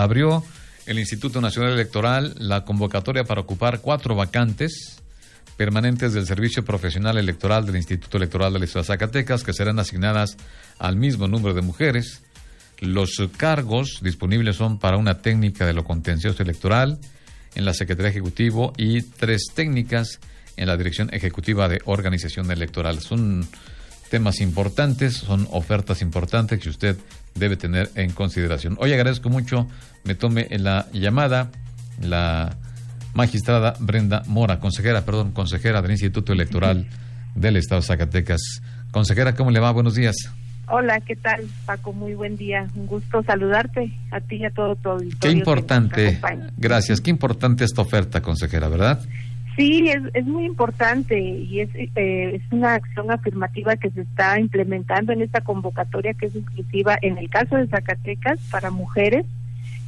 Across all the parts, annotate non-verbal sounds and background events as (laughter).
Abrió el Instituto Nacional Electoral la convocatoria para ocupar cuatro vacantes permanentes del Servicio Profesional Electoral del Instituto Electoral del Estado de Zacatecas, que serán asignadas al mismo número de mujeres. Los cargos disponibles son para una técnica de lo contencioso electoral en la Secretaría Ejecutivo y tres técnicas en la Dirección Ejecutiva de Organización Electoral. Son temas importantes, son ofertas importantes que usted debe tener en consideración. Hoy agradezco mucho, me tome en la llamada la magistrada Brenda Mora, consejera, perdón, consejera del Instituto Electoral (laughs) del Estado de Zacatecas. Consejera, ¿cómo le va? Buenos días. Hola, ¿qué tal, Paco? Muy buen día. Un gusto saludarte a ti y a todo tu auditorio. Qué importante, gracias. Qué importante esta oferta, consejera, ¿verdad? Sí, es, es muy importante y es, eh, es una acción afirmativa que se está implementando en esta convocatoria que es exclusiva en el caso de Zacatecas para mujeres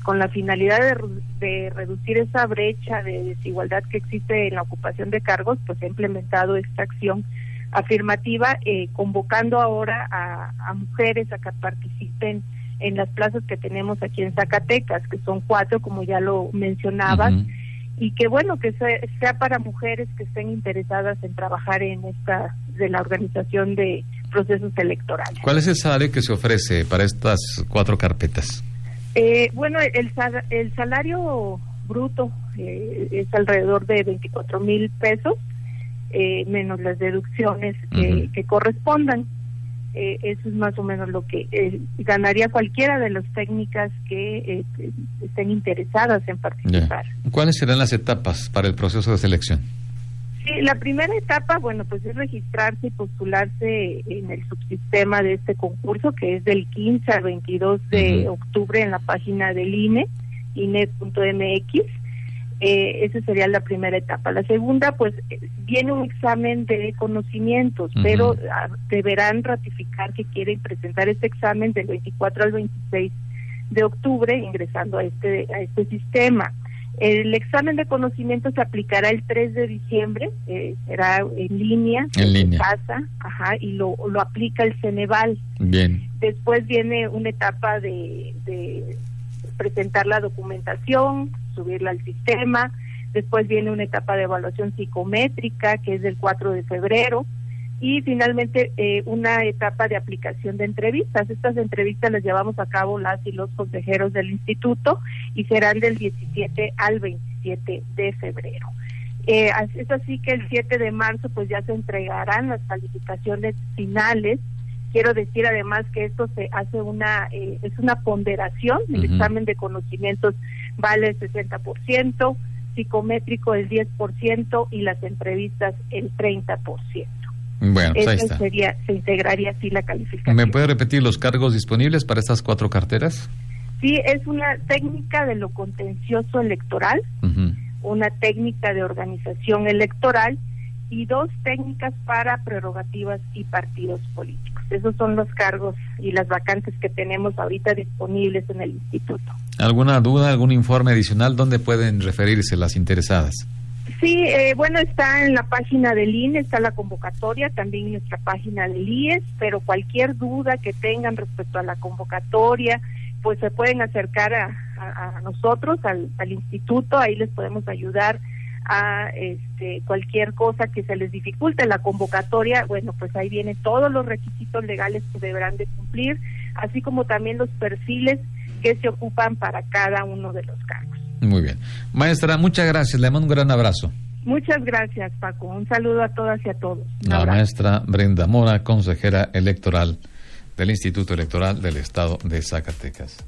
con la finalidad de, reducir esa brecha de desigualdad que existe en la ocupación de cargos, pues ha implementado esta acción afirmativa, eh, convocando ahora a, mujeres a que participen en las plazas que tenemos aquí en Zacatecas, que son cuatro, como ya lo mencionabas y que bueno que sea, para mujeres que estén interesadas en trabajar en esta de la organización de procesos electorales. ¿Cuál es el salario que se ofrece para estas cuatro carpetas? Eh, bueno, el, el salario bruto eh, es alrededor de 24 mil pesos, eh, menos las deducciones que correspondan. Eh, eso es más o menos lo que eh, ganaría cualquiera de las técnicas que eh, estén interesadas en participar. ¿Cuáles serán las etapas para el proceso de selección? Sí, la primera etapa, bueno, pues es registrarse y postularse en el subsistema de este concurso, que es del 15 al 22 de octubre en la página del INE, INE.mx eh, esa sería la primera etapa. La segunda, pues viene un examen de conocimientos, pero ah, deberán ratificar que quieren presentar este examen del 24 al 26 de octubre ingresando a este, a este sistema. El examen de conocimientos se aplicará el 3 de diciembre, eh, será en línea, en, casa, ajá, y lo, lo aplica el Ceneval. Bien. Después viene una etapa de, de presentar la documentación, subirla al sistema. Después viene una etapa de evaluación psicométrica, que es del 4 de febrero. Y finalmente eh, una etapa de aplicación de entrevistas. Estas entrevistas las llevamos a cabo las y los consejeros del instituto y serán del 17 al 27 de febrero. Eh, es así que el 7 de marzo pues ya se entregarán las calificaciones finales Quiero decir además que esto se hace una, eh, es una ponderación, el examen de conocimientos vale el 60%, psicométrico el 10% y las entrevistas el 30%. Bueno, pues ahí está. Sería, se integraría así la calificación. ¿Me puede repetir los cargos disponibles para estas cuatro carteras? Sí, es una técnica de lo contencioso electoral, una técnica de organización electoral y dos técnicas para prerrogativas y partidos políticos. Esos son los cargos y las vacantes que tenemos ahorita disponibles en el instituto. ¿Alguna duda, algún informe adicional? ¿Dónde pueden referirse las interesadas? Sí, eh, bueno, está en la página del INE, está la convocatoria, también en nuestra página del IES, pero cualquier duda que tengan respecto a la convocatoria, pues se pueden acercar a, nosotros, al, al instituto, ahí les podemos ayudar a este, cualquier cosa que se les dificulte la convocatoria, bueno, pues ahí vienen todos los requisitos legales que deberán de cumplir, así como también los perfiles que se ocupan para cada uno de los cargos. Muy bien. Maestra, muchas gracias. Le mando un gran abrazo. Muchas gracias, Paco. Un saludo a todas y a todos. la maestra Brenda Mora, consejera electoral del Instituto Electoral del Estado de Zacatecas.